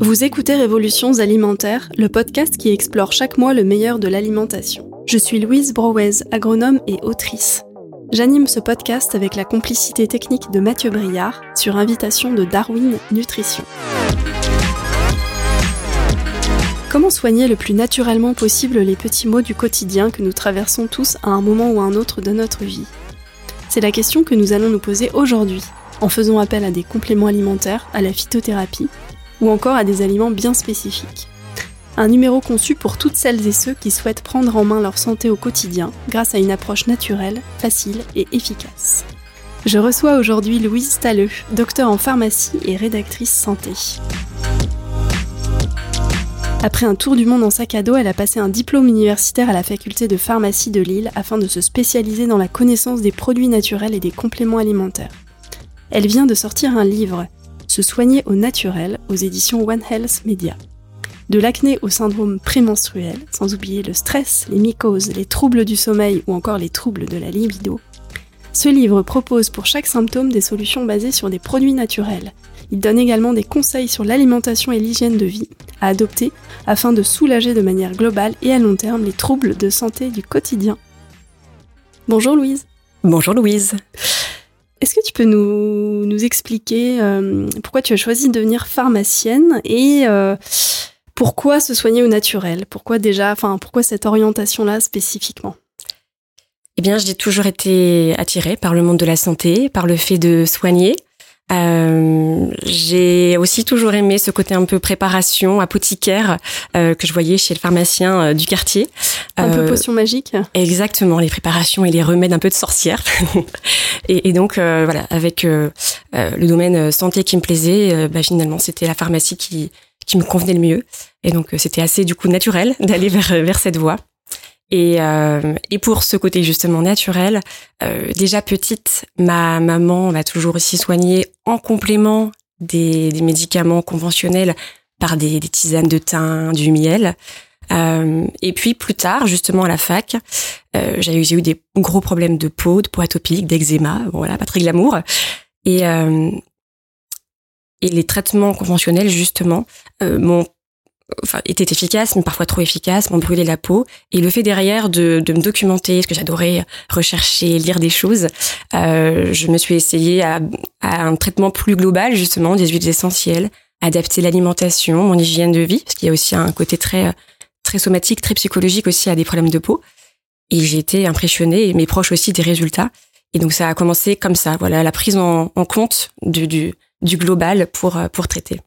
Vous écoutez Révolutions alimentaires, le podcast qui explore chaque mois le meilleur de l'alimentation. Je suis Louise Brouez, agronome et autrice. J'anime ce podcast avec la complicité technique de Mathieu Briard sur invitation de Darwin Nutrition. Comment soigner le plus naturellement possible les petits maux du quotidien que nous traversons tous à un moment ou à un autre de notre vie? C'est la question que nous allons nous poser aujourd'hui, en faisant appel à des compléments alimentaires, à la phytothérapie, ou encore à des aliments bien spécifiques. Un numéro conçu pour toutes celles et ceux qui souhaitent prendre en main leur santé au quotidien grâce à une approche naturelle, facile et efficace. Je reçois aujourd'hui Louise Stalleux, docteur en pharmacie et rédactrice santé. Après un tour du monde en sac à dos, elle a passé un diplôme universitaire à la faculté de pharmacie de Lille afin de se spécialiser dans la connaissance des produits naturels et des compléments alimentaires. Elle vient de sortir un livre, Se soigner au naturel, aux éditions One Health Media. De l'acné au syndrome prémenstruel, sans oublier le stress, les mycoses, les troubles du sommeil ou encore les troubles de la libido, ce livre propose pour chaque symptôme des solutions basées sur des produits naturels. Il donne également des conseils sur l'alimentation et l'hygiène de vie à adopter afin de soulager de manière globale et à long terme les troubles de santé du quotidien. Bonjour Louise. Bonjour Louise. Est-ce que tu peux nous, expliquer euh, pourquoi tu as choisi de devenir pharmacienne et euh, pourquoi se soigner au naturel? Pourquoi déjà, enfin, pourquoi cette orientation-là spécifiquement? Eh bien, j'ai toujours été attirée par le monde de la santé, par le fait de soigner. Euh, j'ai aussi toujours aimé ce côté un peu préparation apothicaire euh, que je voyais chez le pharmacien euh, du quartier. Un peu potion magique. Exactement, les préparations et les remèdes un peu de sorcière. et, et, donc voilà, avec le domaine santé qui me plaisait, bah, finalement c'était la pharmacie qui qui me convenait le mieux. Et donc c'était assez du coup naturel d'aller vers vers cette voie. Et, euh, et pour ce côté justement naturel, euh, déjà petite, ma maman m'a toujours aussi soignée en complément des, des médicaments conventionnels par des, des, tisanes de thym, du miel. Euh, et puis plus tard, justement à la fac, euh, j'ai eu, des gros problèmes de peau, de peau atopique, d'eczéma, bon, voilà, pas très glamour. Et, euh, et les traitements conventionnels justement euh, m'ont enfin, était efficace, mais parfois trop efficace, m'ont brûlé la peau. Et le fait derrière de, de me documenter, ce que j'adorais rechercher, lire des choses, euh, je me suis essayée à, à, un traitement plus global, justement, des huiles essentielles, adapter l'alimentation, mon hygiène de vie, parce qu'il y a aussi un côté très, très somatique, très psychologique aussi à des problèmes de peau. Et j'ai été impressionnée, et mes proches aussi, des résultats. Et donc ça a commencé comme ça, voilà, la prise en, en compte du, du, du global pour, pour traiter.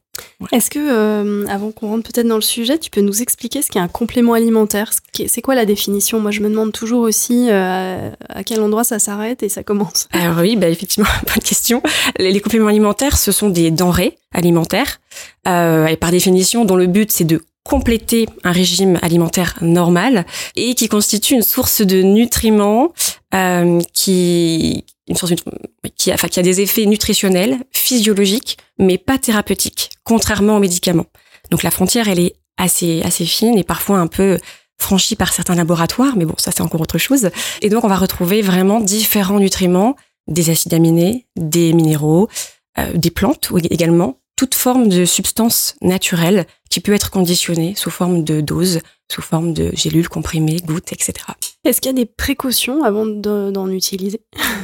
Est-ce que, euh, avant qu'on rentre peut-être dans le sujet, tu peux nous expliquer ce qu'est un complément alimentaire? C'est quoi la définition? Moi, je me demande toujours aussi euh, à quel endroit ça s'arrête et ça commence. Alors oui, bah effectivement, bonne question. Les, les, compléments alimentaires, ce sont des denrées alimentaires euh, et par définition, dont le but c'est de compléter un régime alimentaire normal et qui constitue une source de nutriments qui une source qui a, des effets nutritionnels, physiologiques, mais pas thérapeutiques, contrairement aux médicaments. Donc la frontière, elle est assez assez fine et parfois un peu franchie par certains laboratoires, mais bon, ça c'est encore autre chose. Et donc on va retrouver vraiment différents nutriments, des acides aminés, des minéraux, euh, des plantes également, toute forme de substance naturelle qui peut être conditionnée sous forme de doses, sous forme de gélules comprimées, gouttes, etc. Est-ce qu'il y a des précautions avant d'en utiliser?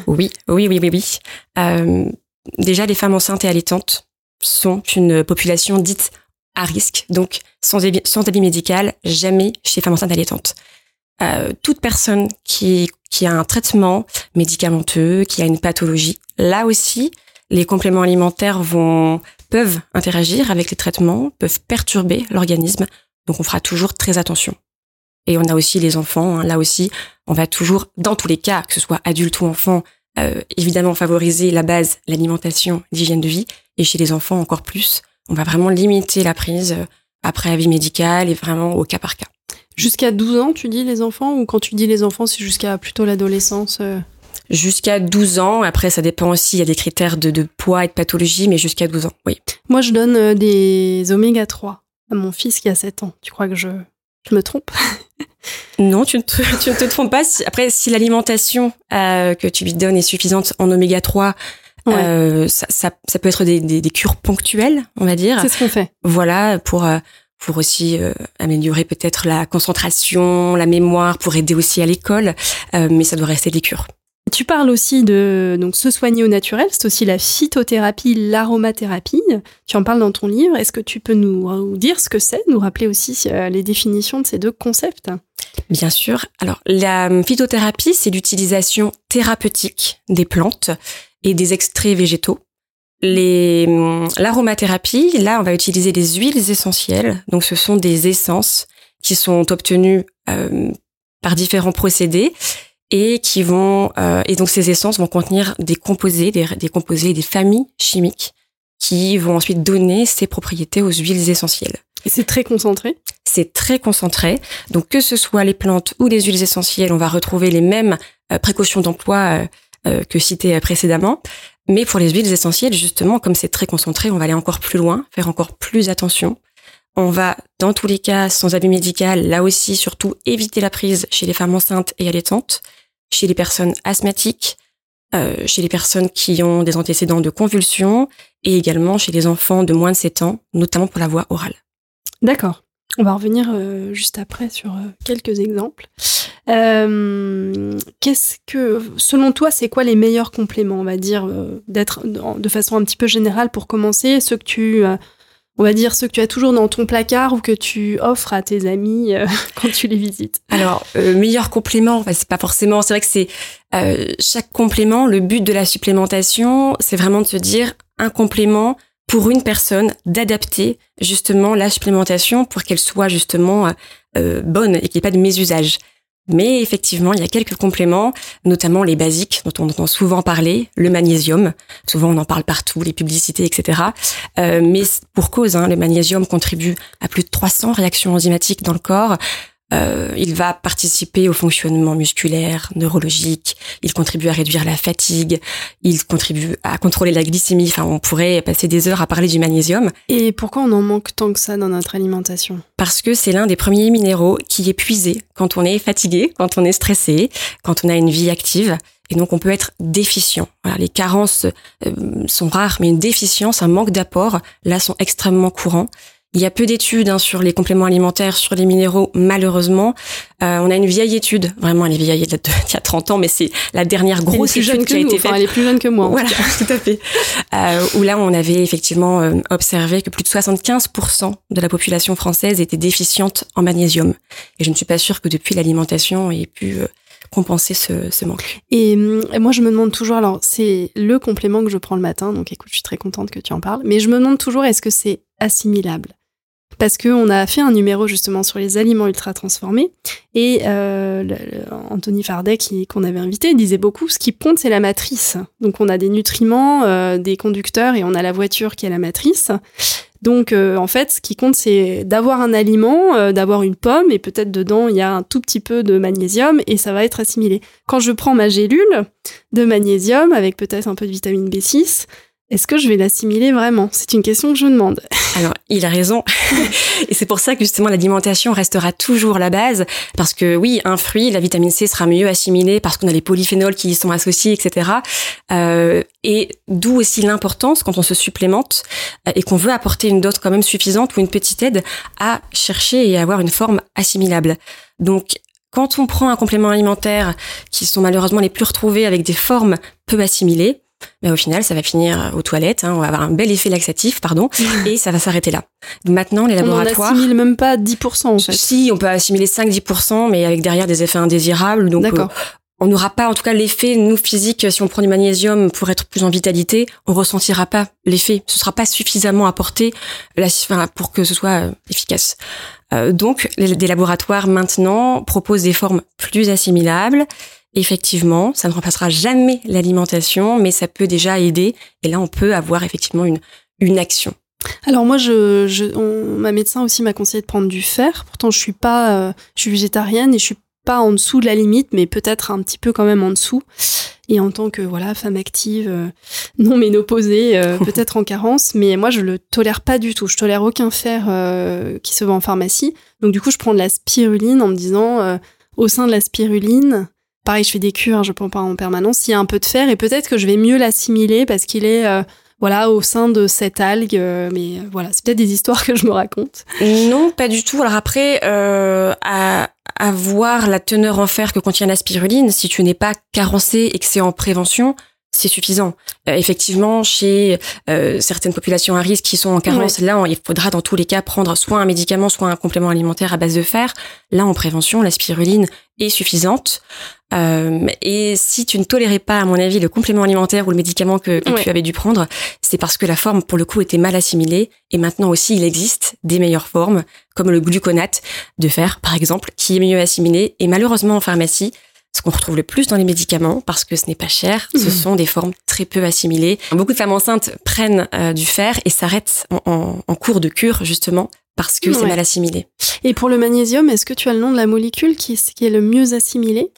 Oui, oui, oui, oui, oui. Euh, déjà, les femmes enceintes et allaitantes sont une population dite à risque, donc sans, sans avis médical, jamais chez femmes enceintes allaitantes. Euh, toute personne qui, qui a un traitement médicamenteux, qui a une pathologie, là aussi, les compléments alimentaires vont peuvent interagir avec les traitements, peuvent perturber l'organisme. Donc on fera toujours très attention. Et on a aussi les enfants. Hein. Là aussi, on va toujours, dans tous les cas, que ce soit adulte ou enfant, euh, évidemment favoriser la base, l'alimentation, l'hygiène de vie. Et chez les enfants, encore plus, on va vraiment limiter la prise euh, après avis médical et vraiment au cas par cas. Jusqu'à 12 ans, tu dis les enfants Ou quand tu dis les enfants, c'est jusqu'à plutôt l'adolescence euh? Jusqu'à 12 ans. Après, ça dépend aussi, il y a des critères de, de poids et de pathologie, mais jusqu'à 12 ans, oui. Moi, je donne des oméga 3 à mon fils qui a 7 ans. Tu crois que je, je me trompe? Non, tu ne, te, tu ne te trompes pas. Après, si l'alimentation euh, que tu lui donnes est suffisante en oméga 3, Euh, ça, ça, ça, peut être des, des, des, cures ponctuelles, on va dire. C'est ce qu'on fait. Voilà, pour euh, pour aussi euh, améliorer peut-être la concentration, la mémoire, pour aider aussi à l'école, euh, mais ça doit rester des cures. Tu parles aussi de donc se soigner au naturel, c'est aussi la phytothérapie, l'aromathérapie. Tu en parles dans ton livre. Est-ce que tu peux nous dire ce que c'est, nous rappeler aussi les définitions de ces deux concepts? Bien sûr. Alors la phytothérapie, c'est l'utilisation thérapeutique des plantes et des extraits végétaux. Les, l'aromathérapie, là, on va utiliser des huiles essentielles. Donc, ce sont des essences qui sont obtenues euh, par différents procédés et qui vont euh, et donc ces essences vont contenir des composés, des, des composés, des familles chimiques qui vont ensuite donner ces propriétés aux huiles essentielles. Et c'est très concentré? C'est très concentré. Donc que ce soit les plantes ou les huiles essentielles, on va retrouver les mêmes euh, précautions d'emploi euh, que citées précédemment. Mais pour les huiles essentielles, justement, comme c'est très concentré, on va aller encore plus loin, faire encore plus attention. On va, dans tous les cas, sans abus médical, là aussi, surtout éviter la prise chez les femmes enceintes et allaitantes, chez les personnes asthmatiques, euh, chez les personnes qui ont des antécédents de convulsions et également chez les enfants de moins de 7 ans, notamment pour la voie orale. D'accord. On va revenir euh, juste après sur euh, quelques exemples. Qu'est-ce que, selon toi, c'est quoi les meilleurs compléments, on va dire, d'être de façon un petit peu générale pour commencer, ceux que tu, on va dire, ceux que tu as toujours dans ton placard ou que tu offres à tes amis quand tu les visites Alors, meilleur complément, c'est pas forcément, c'est vrai que c'est chaque complément, le but de la supplémentation, c'est vraiment de se dire un complément pour une personne d'adapter justement la supplémentation pour qu'elle soit justement euh, bonne et qu'il n'y ait pas de mésusage. Mais effectivement, il y a quelques compléments, notamment les basiques dont on entend souvent parler, le magnésium. Souvent, on en parle partout, les publicités, etc. Euh, mais pour cause, hein, le magnésium contribue à plus de 300 réactions enzymatiques dans le corps. Euh, il va participer au fonctionnement musculaire, neurologique. Il contribue à réduire la fatigue. Il contribue à contrôler la glycémie. Enfin, on pourrait passer des heures à parler du magnésium. Et pourquoi on en manque tant que ça dans notre alimentation? Parce que c'est l'un des premiers minéraux qui est puisé quand on est fatigué, quand on est stressé, quand on a une vie active. Et donc on peut être déficient. Voilà, les carences euh, sont rares, mais une déficience, un manque d'apport, là, sont extrêmement courants. Il y a peu d'études hein, sur les compléments alimentaires, sur les minéraux, malheureusement. Euh, on a une vieille étude, vraiment elle est vieille, il y a 30 ans, mais c'est la dernière grosse étude qui a été faite. elle est plus jeune que moi. Voilà, tout à fait. Euh, où là, on avait effectivement euh, observé que plus de 75% de la population française était déficiente en magnésium. Et je ne suis pas sûre que depuis l'alimentation ait pu euh, compenser ce, ce, manque. Et, et, moi, je me demande toujours, alors c'est le complément que je prends le matin, donc écoute, je suis très contente que tu en parles, mais je me demande toujours, est-ce que c'est assimilable? Parce qu'on a fait un numéro justement sur les aliments ultra transformés et euh, Anthony Fardet qu'on avait invité disait beaucoup ce qui compte c'est la matrice. Donc on a des nutriments, euh, des conducteurs et on a la voiture qui est la matrice. Donc euh, en fait ce qui compte c'est d'avoir un aliment, d'avoir une pomme et peut-être dedans il y a un tout petit peu de magnésium et ça va être assimilé. Quand je prends ma gélule de magnésium avec peut-être un peu de vitamine B6, est-ce que je vais l'assimiler vraiment? C'est une question que je demande. Alors, il a raison. et c'est pour ça que justement l'alimentation restera toujours la base. Parce que oui, un fruit, la vitamine C sera mieux assimilée parce qu'on a les polyphénols qui y sont associés, etc. Euh, et d'où aussi l'importance quand on se supplémente euh, et qu'on veut apporter une dose quand même suffisante ou une petite aide à chercher et avoir une forme assimilable. Donc, quand on prend un complément alimentaire qui sont malheureusement les plus retrouvés avec des formes peu assimilées, mais au final, ça va finir aux toilettes. Hein, on va avoir un bel effet laxatif, pardon, et ça va s'arrêter là. Maintenant, les laboratoires. On n'assimile même pas 10%, en fait. Si, on peut assimiler 5-10%, mais avec derrière des effets indésirables. Donc, euh, on n'aura pas, en tout cas, l'effet, nous, physique, si on prend du magnésium pour être plus en vitalité, on ressentira pas l'effet. Ce sera pas suffisamment apporté pour que ce soit euh, efficace. Euh, donc, les, des laboratoires, maintenant, proposent des formes plus assimilables effectivement, ça ne remplacera jamais l'alimentation, mais ça peut déjà aider. Et là, on peut avoir effectivement une, une action. Alors moi, je, je ma médecin aussi m'a conseillé de prendre du fer. Pourtant, je suis pas, euh, je suis végétarienne et je suis pas en dessous de la limite, mais peut-être un petit peu quand même en dessous. Et en tant que voilà femme active, euh, non ménopausée, euh, peut-être en carence, mais moi je le tolère pas du tout. Je tolère aucun fer qui se vend en pharmacie. Donc du coup, je prends de la spiruline en me disant, au sein de la spiruline, pareil, je fais des cures, hein, je prends pas en permanence. Il y a un peu de fer et peut-être que je vais mieux l'assimiler parce qu'il est euh, voilà au sein de cette algue. Euh, mais voilà, c'est peut-être des histoires que je me raconte. Non, pas du tout. Alors après, à, à voir la teneur en fer que contient la spiruline, si tu n'es pas carencé et que c'est en prévention, c'est suffisant. Euh, effectivement, chez euh, certaines populations à risque qui sont en carence, là, il faudra dans tous les cas prendre soit un médicament, soit un complément alimentaire à base de fer. Là, en prévention, la spiruline est suffisante. Euh, et si tu ne tolérais pas, à mon avis, le complément alimentaire ou le médicament que, tu avais dû prendre, c'est parce que la forme, pour le coup, était mal assimilée. Et maintenant aussi, il existe des meilleures formes, comme le gluconate de fer, par exemple, qui est mieux assimilé. Et malheureusement, en pharmacie, ce qu'on retrouve le plus dans les médicaments, parce que ce n'est pas cher, ce mmh. sont des formes très peu assimilées. Beaucoup de femmes enceintes prennent euh, du fer et s'arrêtent en, cours de cure, justement, parce que c'est mal assimilé. Et pour le magnésium, est-ce que tu as le nom de la molécule qui, est le mieux assimilé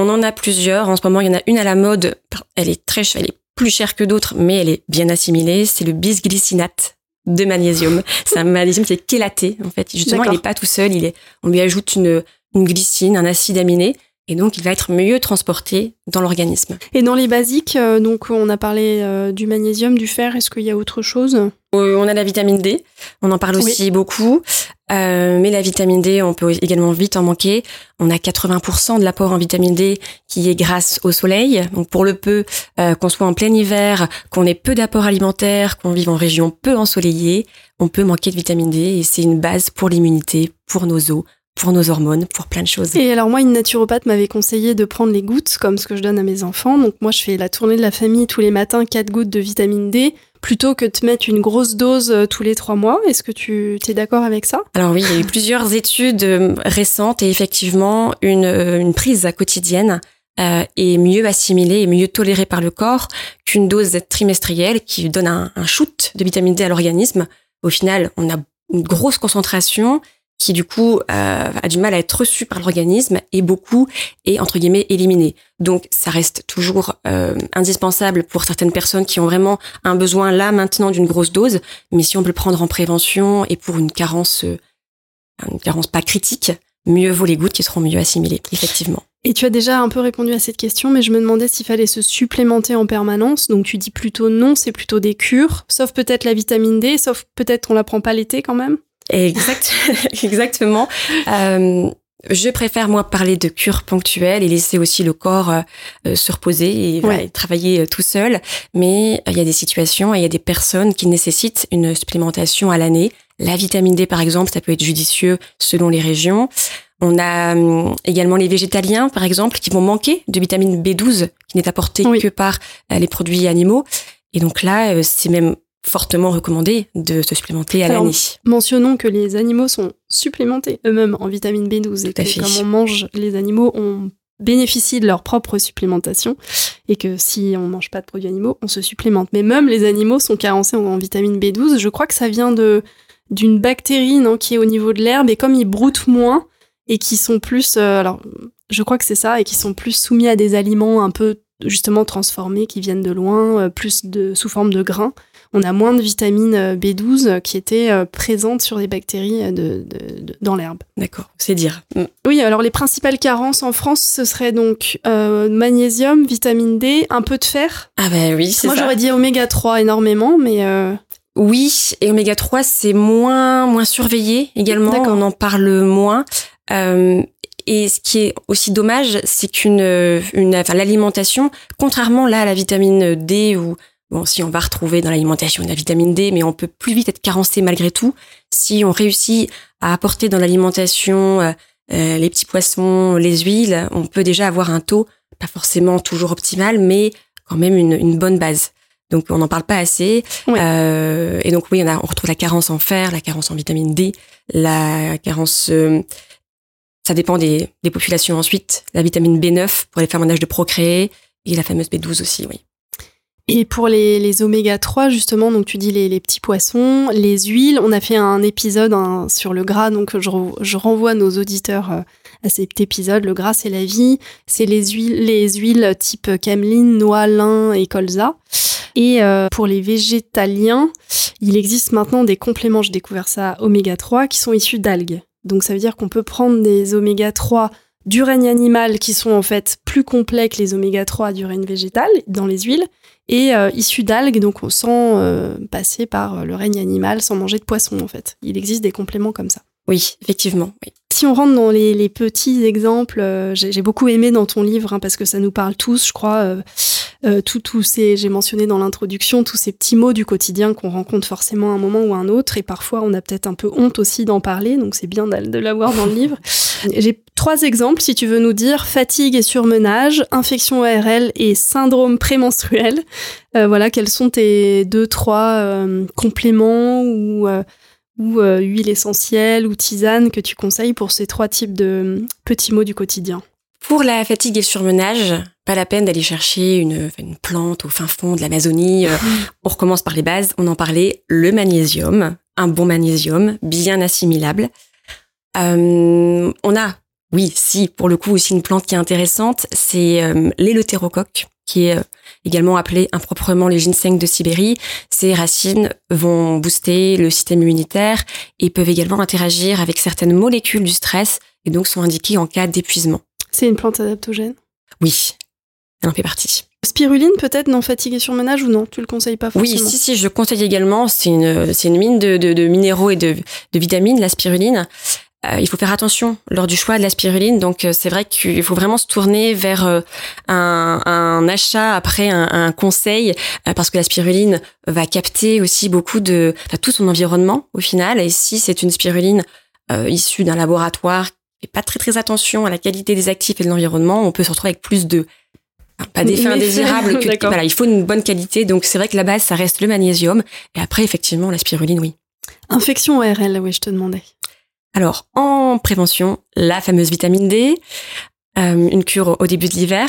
On en a plusieurs. En ce moment, il y en a une à la mode. Elle est très, elle est plus chère que d'autres, mais elle est bien assimilée. C'est le bisglycinate de magnésium. c'est un magnésium qui est chélaté, en fait. Justement, il n'est pas tout seul. Il est, on lui ajoute une, une glycine, un acide aminé et donc il va être mieux transporté dans l'organisme. Et dans les basiques, euh, donc on a parlé euh, du magnésium, du fer, est-ce qu'il y a autre chose? Euh, On a la vitamine D, on en parle aussi beaucoup, mais la vitamine D, on peut également vite en manquer. On a 80% de l'apport en vitamine D qui est grâce au soleil. Donc pour le peu qu'on soit en plein hiver, qu'on ait peu d'apport alimentaire, qu'on vive en région peu ensoleillée, on peut manquer de vitamine D et c'est une base pour l'immunité, pour nos os, pour nos hormones, pour plein de choses. Et alors moi, une naturopathe m'avait conseillé de prendre les gouttes, comme ce que je donne à mes enfants. Donc moi, je fais la tournée de la famille tous les matins, 4 gouttes de vitamine D, plutôt que de te mettre une grosse dose euh, tous les 3 mois. Est-ce que tu es d'accord avec ça? Alors oui, il y a eu plusieurs études euh, récentes et effectivement, une, euh, une prise quotidienne est mieux assimilée et mieux tolérée par le corps qu'une dose trimestrielle qui donne un, un shoot de vitamine D à l'organisme. Au final, on a une grosse concentration qui du coup euh, a du mal à être reçu par l'organisme et beaucoup est entre guillemets éliminé. Donc ça reste toujours euh, indispensable pour certaines personnes qui ont vraiment un besoin là maintenant d'une grosse dose, mais si on peut le prendre en prévention et pour une carence euh, une carence pas critique, mieux vaut les gouttes qui seront mieux assimilées effectivement. Et tu as déjà un peu répondu à cette question, mais je me demandais s'il fallait se supplémenter en permanence. Donc tu dis plutôt non, c'est plutôt des cures, sauf peut-être la vitamine D, sauf peut-être qu'on la prend pas l'été quand même. Exact, exactement. Euh, je préfère moi parler de cure ponctuelle et laisser aussi le corps euh, euh, se reposer et, travailler tout seul. Mais il y a des situations et il y a des personnes qui nécessitent une supplémentation à l'année. La vitamine D par exemple, ça peut être judicieux selon les régions. On a hum, également les végétaliens, par exemple, qui vont manquer de vitamine B12, qui n'est apportée que par les produits animaux. Et donc là, c'est même fortement recommandé de se supplémenter à l'année. Mentionnons que les animaux sont supplémentés eux-mêmes en vitamine B12 et que comme on mange les animaux, on bénéficie de leur propre supplémentation et que si on mange pas de produits animaux, on se supplémente. Mais même les animaux sont carencés en, vitamine B12. Je crois que ça vient de d'une bactérie non, qui est au niveau de l'herbe et comme ils broutent moins et qui sont plus, euh, alors je crois que c'est ça, et qui sont plus soumis à des aliments un peu justement transformés qui viennent de loin, euh, plus de sous forme de grains on a moins de vitamine euh, B12 qui était euh, présente sur les bactéries euh, de, dans l'herbe. D'accord, c'est dire. Mm. Oui, alors les principales carences en France, ce serait donc magnésium, vitamine D, un peu de fer. Ah ben oui, c'est Moi j'aurais dit oméga 3 énormément, mais... Oui, et oméga 3 c'est moins moins surveillé également, on en parle moins. Et ce qui est aussi dommage, c'est qu'une, une, enfin, l'alimentation, contrairement là à la vitamine D ou Bon, si on va retrouver dans l'alimentation de la vitamine D, mais on peut plus vite être carencé malgré tout. Si on réussit à apporter dans l'alimentation euh, euh, les petits poissons, les huiles, on peut déjà avoir un taux pas forcément toujours optimal, mais quand même une, une bonne base. Donc on n'en parle pas assez. Euh, et donc oui, on, a, on retrouve la carence en fer, la carence en vitamine D, la carence... Euh, ça dépend des, des populations ensuite. La vitamine B9 pour les femmes en âge de procréer et la fameuse B12 aussi, oui. Et pour les, les oméga 3, justement, donc tu dis les, petits poissons, les huiles, on a fait un épisode sur le gras, donc je, je, renvoie nos auditeurs euh, à cet épisode. Le gras, c'est la vie. C'est les huiles, les huiles type cameline, noix, lin et colza. Et euh, pour les végétaliens, il existe maintenant des compléments, j'ai découvert ça, oméga 3, qui sont issus d'algues. Donc ça veut dire qu'on peut prendre des oméga 3 du règne animal qui sont en fait plus complets que les oméga 3 du règne végétal dans les huiles et euh, issus d'algues, donc sans euh, passer par le règne animal, sans manger de poisson en fait. Il existe des compléments comme ça. Oui, effectivement. Oui. Si on rentre dans les, petits exemples, euh, j'ai beaucoup aimé dans ton livre hein, parce que ça nous parle tous, je crois. Euh, euh, tous ces, j'ai mentionné dans l'introduction tous ces petits mots du quotidien qu'on rencontre forcément à un moment ou à un autre, et parfois on a peut-être un peu honte aussi d'en parler, donc c'est bien de l'avoir dans le livre. J'ai trois exemples, si tu veux nous dire fatigue et surmenage, infection ORL et syndrome prémenstruel. voilà, quels sont tes deux, trois compléments ou ou euh, huile essentielle ou tisane que tu conseilles pour ces trois types de hum, petits mots du quotidien? Pour la fatigue et le surmenage, pas la peine d'aller chercher une, plante au fin fond de l'Amazonie. Euh, on recommence par les bases. On en parlait, le magnésium, un bon magnésium, bien assimilable. Euh, on a, oui, si, pour le coup aussi une plante qui est intéressante, c'est euh, qui est également appelé improprement le ginseng de Sibérie. Ces racines vont booster le système immunitaire et peuvent également interagir avec certaines molécules du stress et donc sont indiquées en cas d'épuisement. C'est une plante adaptogène? Oui, elle en fait partie. Spiruline peut-être non fatigué sur ménage ou non? Tu le conseilles pas forcément? Oui, si, si, je conseille également. C'est une, c'est une mine de, de, minéraux et de, de vitamines, la spiruline. Euh, il faut faire attention lors du choix de la spiruline. Donc euh, c'est vrai qu'il faut vraiment se tourner vers euh, un, un, achat après un, un conseil parce que la spiruline va capter aussi beaucoup de enfin, tout son environnement au final. Et si c'est une spiruline issue d'un laboratoire qui fait pas très très attention à la qualité des actifs et de l'environnement, on peut se retrouver avec plus de pas d'effets indésirables que voilà, il faut une bonne qualité. Donc c'est vrai que la base ça reste le magnésium et après effectivement la spiruline oui. Infection ORL, oui, je te demandais. Alors, en prévention, la fameuse vitamine D, euh, une cure au début de l'hiver.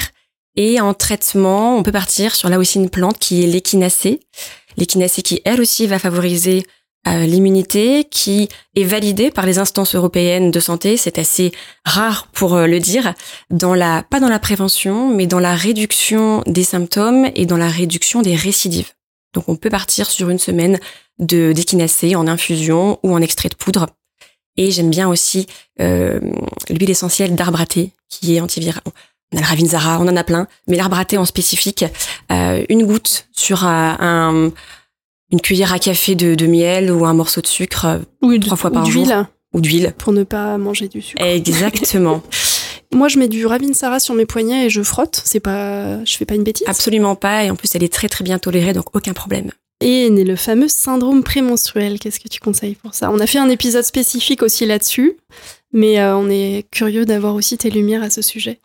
Et en traitement, on peut partir sur là aussi une plante qui est l'échinacée. L'échinacée qui, elle aussi, va favoriser euh, l'immunité, qui est validée par les instances européennes de santé. C'est assez rare pour euh, le dire. Dans la, pas dans la prévention, mais dans la réduction des symptômes et dans la réduction des récidives. Donc, on peut partir sur une semaine de d'échinacée en infusion ou en extrait de poudre et j'aime bien aussi euh, l'huile essentielle d'arbre à thé, qui est antiviral. On a le Ravinzara, on en a plein, mais l'arbre à thé en spécifique, euh, une goutte sur un, une cuillère à café de, de, miel ou un morceau de sucre ou trois fois par jour. Ou d'huile. Pour ne pas manger du sucre. Exactement. Moi, je mets du Ravinsara sur mes poignets et je frotte. C'est pas, je fais pas une bêtise. Absolument pas. Et en plus, elle est très très bien tolérée, donc aucun problème. Et le fameux syndrome prémenstruel. Qu'est-ce que tu conseilles pour ça? On a fait un épisode spécifique aussi là-dessus, mais euh, on est curieux d'avoir aussi tes lumières à ce sujet.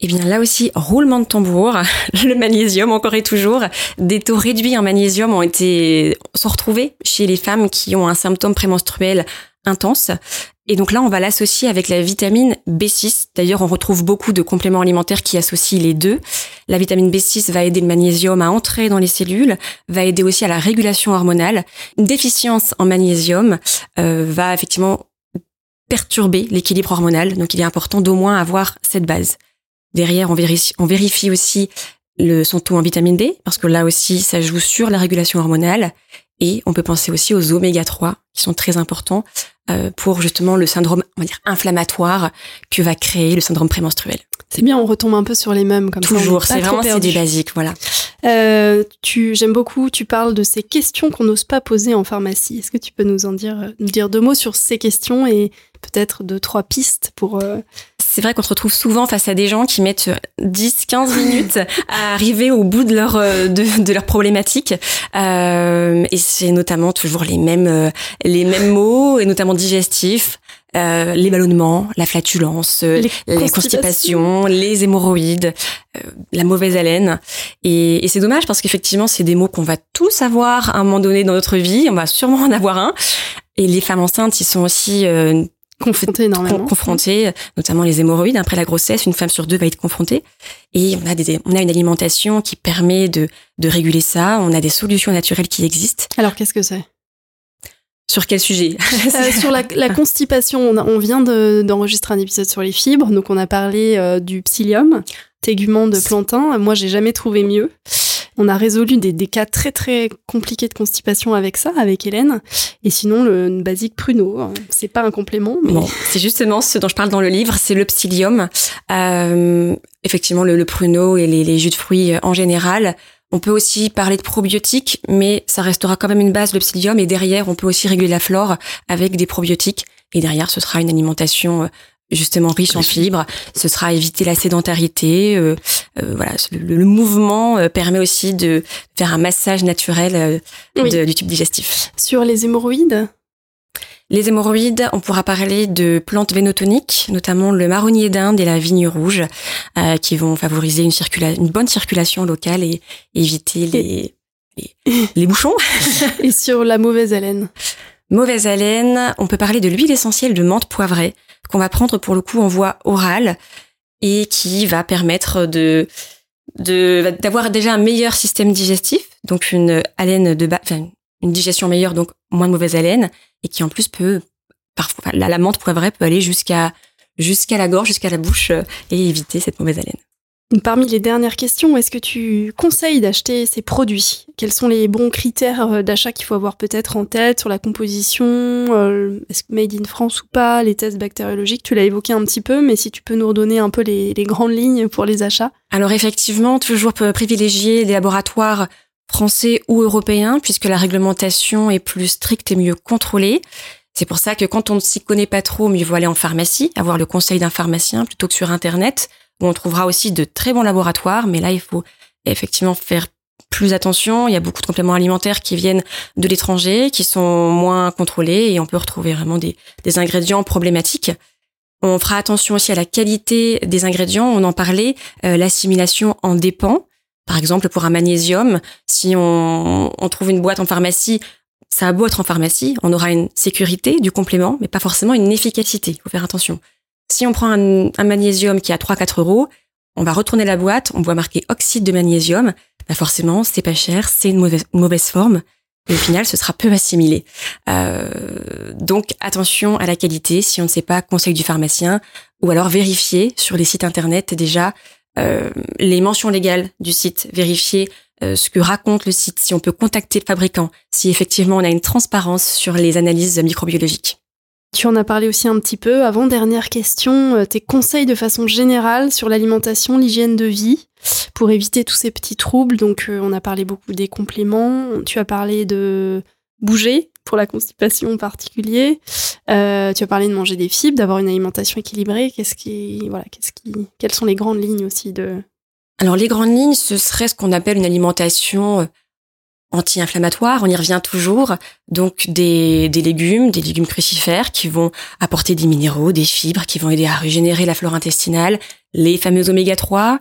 Eh bien là aussi, roulement de tambour, le magnésium encore et toujours. Des taux réduits en magnésium ont été sont retrouvés chez les femmes qui ont un symptôme prémenstruel intense. Et donc là, on va l'associer avec la vitamine B6. D'ailleurs, on retrouve beaucoup de compléments alimentaires qui associent les deux. La vitamine B6 va aider le magnésium à entrer dans les cellules, va aider aussi à la régulation hormonale. Une déficience en magnésium euh, va effectivement perturber l'équilibre hormonal. Donc, il est important d'au moins avoir cette base. Derrière, on vérifie, aussi le, son taux en vitamine D, parce que là aussi, ça joue sur la régulation hormonale. Et on peut penser aussi aux oméga 3 qui sont très importants pour justement le syndrome on va dire inflammatoire que va créer le syndrome prémenstruel. C'est bien, on retombe un peu sur les mêmes comme Toujours, c'est vraiment c'est des basiques, voilà. Euh, tu, j'aime beaucoup. Tu parles de ces questions qu'on n'ose pas poser en pharmacie. Est-ce que tu peux nous en dire, nous dire deux mots sur ces questions et peut-être deux trois pistes pour euh, c'est vrai qu'on se retrouve souvent face à des gens qui mettent 10, 15 minutes à arriver au bout de leur euh, de, de leur problématique. Euh, et c'est notamment toujours les mêmes euh, les mêmes mots et notamment digestifs. Euh, les ballonnements, la flatulence, euh, les, constipations, les hémorroïdes, la mauvaise haleine. Et, et c'est dommage parce qu'effectivement, c'est des mots qu'on va tous avoir à un moment donné dans notre vie. On va sûrement en avoir un. Et les femmes enceintes, ils sont aussi confrontée énormément. Confrontée, notamment les hémorroïdes. Après la grossesse, une femme sur deux va être confrontée. Et on a, des, on a une alimentation qui permet de, de réguler ça. On a des solutions naturelles qui existent. Alors, qu'est-ce que c'est? Sur quel sujet? Euh, Sur la, la, constipation, on, on vient d'enregistrer un épisode sur les fibres, donc on a parlé euh, du psyllium, tégument de plantain. Moi, j'ai jamais trouvé mieux. On a résolu des, des, cas très très compliqués de constipation avec ça, avec Hélène. Et sinon, le basique pruneau, hein, c'est pas un complément. Mais... c'est justement ce dont je parle dans le livre, c'est le psyllium. Euh, effectivement, le, le, pruneau et les, les, jus de fruits en général. On peut aussi parler de probiotiques, mais ça restera quand même une base, le psyllium. Et derrière, on peut aussi réguler la flore avec des probiotiques. Et derrière, ce sera une alimentation euh, justement riche en fibres. Ce sera éviter la sédentarité. Euh, euh, voilà, le, mouvement euh, permet aussi de faire un massage naturel du tube digestif. Sur les hémorroïdes? Les hémorroïdes, on pourra parler de plantes vénotoniques, notamment le marronnier d'Inde et la vigne rouge, qui vont favoriser une, une bonne circulation locale et éviter les, les, les bouchons. et sur la mauvaise haleine? Mauvaise haleine, on peut parler de l'huile essentielle de menthe poivrée qu'on va prendre pour le coup en voie orale et qui va permettre de d'avoir déjà un meilleur système digestif, donc une haleine de enfin, une digestion meilleure, donc moins de mauvaise haleine, et qui en plus peut parfois la, la menthe poivrée peut aller jusqu'à jusqu'à la gorge, jusqu'à la bouche euh, et éviter cette mauvaise haleine. Parmi les dernières questions, est-ce que tu conseilles d'acheter ces produits? Quels sont les bons critères euh, d'achat qu'il faut avoir peut-être en tête sur la composition euh, Est-ce made in France ou pas Les tests bactériologiques, tu l'as évoqué un petit peu, mais si tu peux nous redonner un peu les, les grandes lignes pour les achats. Alors effectivement, toujours privilégier les laboratoires français ou européens, puisque la réglementation est plus stricte et mieux contrôlée. C'est pour ça que quand on ne s'y connaît pas trop, mieux vaut aller en pharmacie, avoir le conseil d'un pharmacien plutôt que sur Internet on trouvera aussi de très bons laboratoires, mais là, il faut effectivement faire plus attention. Il y a beaucoup de compléments alimentaires qui viennent de l'étranger, qui sont moins contrôlés et on peut retrouver vraiment des, des ingrédients problématiques. On fera attention aussi à la qualité des ingrédients. On en parlait, euh, l'assimilation en dépend. Par exemple, pour un magnésium, si on, on trouve une boîte en pharmacie, ça a beau être en pharmacie, on aura une sécurité du complément, mais pas forcément une efficacité. Il faut faire attention. Si on prend un, magnésium qui a 3-4 euros, on va retourner la boîte, on voit marquer oxyde de magnésium. Bah forcément, c'est pas cher, c'est une mauvaise, forme. Et au final, ce sera peu assimilé. Euh, donc, attention à la qualité. Si on ne sait pas, conseil du pharmacien. Ou alors vérifier sur les sites internet déjà euh, les mentions légales du site. Vérifier euh, ce que raconte le site, si on peut contacter le fabricant, si effectivement on a une transparence sur les analyses microbiologiques. Tu en as parlé aussi un petit peu. Avant dernière question, euh, tes conseils de façon générale sur l'alimentation, l'hygiène de vie pour éviter tous ces petits troubles. Donc, euh, on a parlé beaucoup des compléments. Tu as parlé de bouger pour la constipation en particulier. Euh, tu as parlé de manger des fibres, d'avoir une alimentation équilibrée. Qu'est-ce qui, voilà, qu'est-ce qui, quelles sont les grandes lignes aussi de alors les grandes lignes, ce serait ce qu'on appelle une alimentation anti-inflammatoire, on y revient toujours. Donc des, des, légumes, des légumes crucifères qui vont apporter des minéraux, des fibres, qui vont aider à régénérer la flore intestinale, les fameux oméga 3,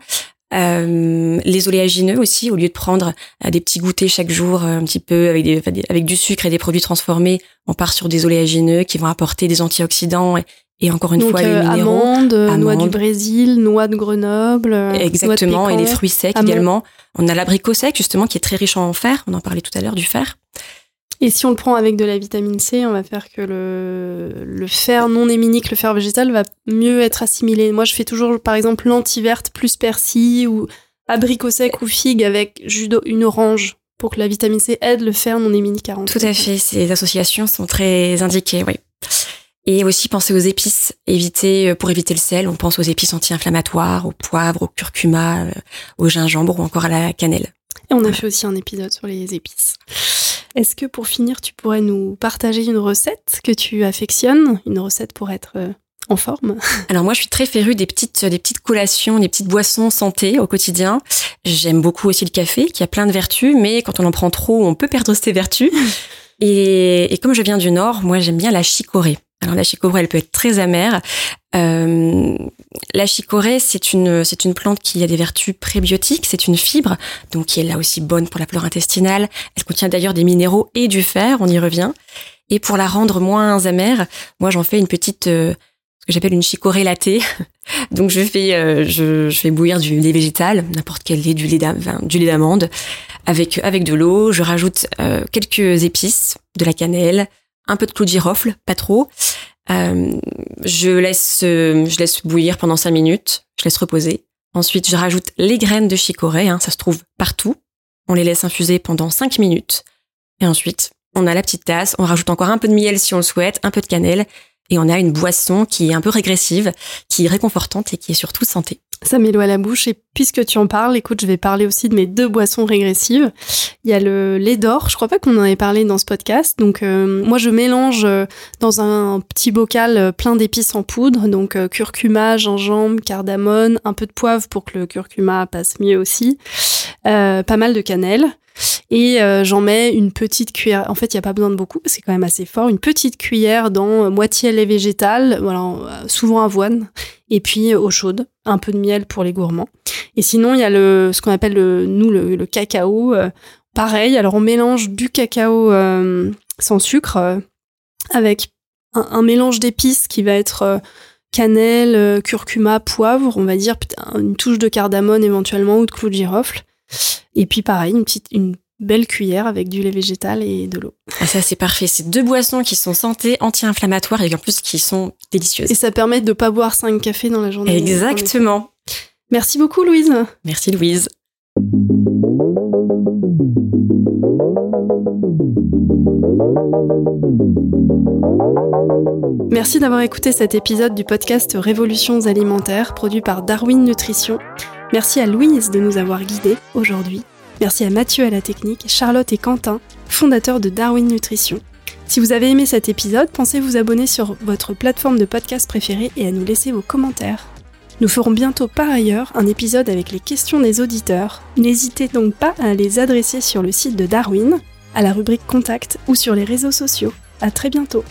euh, les oléagineux aussi, au lieu de prendre euh, des petits goûters chaque jour, un petit peu avec, avec du sucre et des produits transformés, on part sur des oléagineux qui vont apporter des antioxydants et, et encore une fois, les euh, minéraux. Amandes, noix du Brésil, noix de Grenoble. Exactement, et les fruits secs également. On a l'abricot sec, justement, qui est très riche en fer. On en parlait tout à l'heure du fer. Et si on le prend avec de la vitamine C, on va faire que le, le fer non héminique, le fer végétal, va mieux être assimilé. Moi, je fais toujours, par exemple, lentilles vertes plus persil ou abricot sec ou figue avec jus une orange pour que la vitamine C aide le fer non héminique à rentrer. Tout à fait. Ces associations sont très indiquées, oui. Et aussi penser aux épices, éviter euh, pour éviter le sel, on pense aux épices anti-inflammatoires, au poivre, au curcuma, euh, au gingembre ou encore à la cannelle. Et on a fait aussi un épisode sur les épices. Est-ce que pour finir, tu pourrais nous partager une recette que tu affectionnes, une recette pour être euh, en forme? Alors moi, je suis très férue des petites, des petites collations, des petites boissons santé au quotidien. J'aime beaucoup aussi le café, qui a plein de vertus, mais quand on en prend trop, on peut perdre ses vertus. Et, et comme je viens du Nord, moi, j'aime bien la chicorée. Alors la chicorée, elle peut être très amère. Euh, la chicorée, c'est une c'est une plante qui a des vertus prébiotiques. C'est une fibre, donc qui est là aussi bonne pour la flore intestinale. Elle contient d'ailleurs des minéraux et du fer. On y revient. Et pour la rendre moins amère, moi j'en fais une petite euh, ce que j'appelle une chicorée latée. donc je fais euh, je, je, fais bouillir du lait végétal, n'importe quel lait, du lait d'amande, avec avec de l'eau. Je rajoute euh, quelques épices, de la cannelle, un peu de clou de girofle, pas trop. Euh, je laisse euh, je laisse bouillir pendant cinq minutes, je laisse reposer. Ensuite, je rajoute les graines de chicorée, hein, ça se trouve partout. On les laisse infuser pendant 5 minutes. Et ensuite, on a la petite tasse, on rajoute encore un peu de miel si on le souhaite, un peu de cannelle, et on a une boisson qui est un peu régressive, qui est réconfortante et qui est surtout santé. Ça met la bouche et puisque tu en parles, écoute, je vais parler aussi de mes deux boissons régressives. Il y a le lait d'or, je crois pas qu'on en ait parlé dans ce podcast. Donc euh, moi je mélange euh, dans un petit bocal euh, plein d'épices en poudre, donc curcuma, gingembre, cardamone, un peu de poivre pour que le curcuma passe mieux aussi, pas mal de cannelle. Et j'en mets une petite cuillère. En fait, il n'y a pas besoin de beaucoup, c'est quand même assez fort. Une petite cuillère dans moitié lait végétal, voilà, souvent avoine, et puis eau chaude un peu de miel pour les gourmands. Et sinon, il y a le, ce qu'on appelle le, nous le, cacao. Euh, pareil, alors on mélange du cacao euh, sans sucre euh, avec un, mélange d'épices qui va être cannelle, curcuma, poivre, on va dire une touche de cardamone éventuellement ou de clou de girofle. Et puis pareil, une petite, une belle cuillère avec du lait végétal et de l'eau. Ah, ça c'est parfait, c'est deux boissons qui sont santé, anti-inflammatoires et en plus qui sont délicieuses. Et ça permet de pas boire 5 cafés dans la journée. Exactement. Merci beaucoup Louise. Merci Louise. Merci d'avoir écouté cet épisode du podcast Révolutions alimentaires produit par Darwin Nutrition. Merci à Louise de nous avoir guidés aujourd'hui Merci à Mathieu à la technique, Charlotte et Quentin, fondateurs de Darwin Nutrition. Si vous avez aimé cet épisode, pensez vous abonner sur votre plateforme de podcast préférée et à nous laisser vos commentaires. Nous ferons bientôt par ailleurs un épisode avec les questions des auditeurs. N'hésitez donc pas à les adresser sur le site de Darwin, à la rubrique Contact ou sur les réseaux sociaux. À très bientôt.